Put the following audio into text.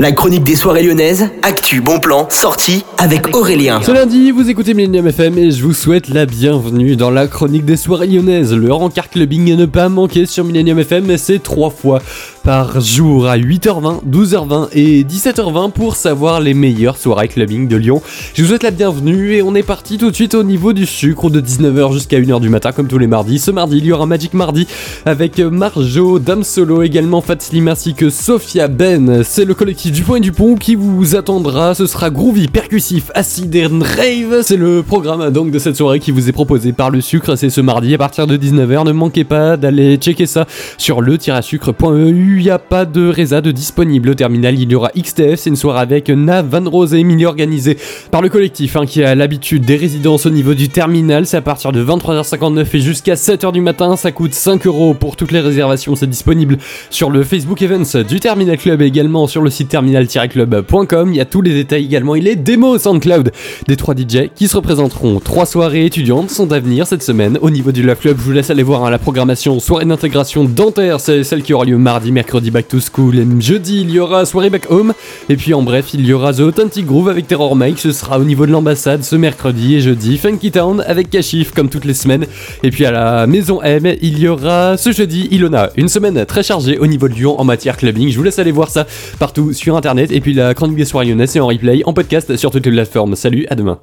La chronique des soirées lyonnaises, actu, bon plan, sortie avec Aurélien. Ce lundi, vous écoutez Millennium FM et je vous souhaite la bienvenue dans la chronique des soirées lyonnaises. Le rencard clubbing ne pas manquer sur Millennium FM, c'est trois fois par jour à 8h20, 12h20 et 17h20 pour savoir les meilleures soirées clubbing de Lyon. Je vous souhaite la bienvenue et on est parti tout de suite au niveau du sucre de 19h jusqu'à 1h du matin comme tous les mardis. Ce mardi, il y aura Magic Mardi avec Marjo, Dame Solo, également Fat Slim ainsi que Sophia Ben. C'est le collectif du Point et du Pont qui vous attendra. Ce sera groovy, percussif, acid and rave. C'est le programme donc de cette soirée qui vous est proposé par le sucre. C'est ce mardi à partir de 19h. Ne manquez pas d'aller checker ça sur le-sucre.eu il n'y a pas de résa de disponible au terminal. Il y aura XTF, c'est une soirée avec Nav Van Rose et Emilie organisée par le collectif hein, qui a l'habitude des résidences au niveau du terminal. C'est à partir de 23h59 et jusqu'à 7h du matin. Ça coûte 5 euros pour toutes les réservations. C'est disponible sur le Facebook Events du Terminal Club et également sur le site terminal-club.com. Il y a tous les détails également. Il est démo SoundCloud des 3 DJ qui se représenteront. Trois soirées étudiantes sont à venir cette semaine au niveau du Love Club. Je vous laisse aller voir hein, la programmation soirée d'intégration dentaire. C'est celle qui aura lieu mardi, mercredi Back to School, et jeudi il y aura soirée Back Home, et puis en bref il y aura The Authentic Groove avec Terror Mike, ce sera au niveau de l'ambassade ce mercredi et jeudi, Funky Town avec Kashif comme toutes les semaines, et puis à la Maison M il y aura ce jeudi Ilona, une semaine très chargée au niveau de Lyon en matière clubbing, je vous laisse aller voir ça partout sur internet, et puis la chronique des soirées lyonnaises est en replay, en podcast sur toutes les plateformes, salut, à demain.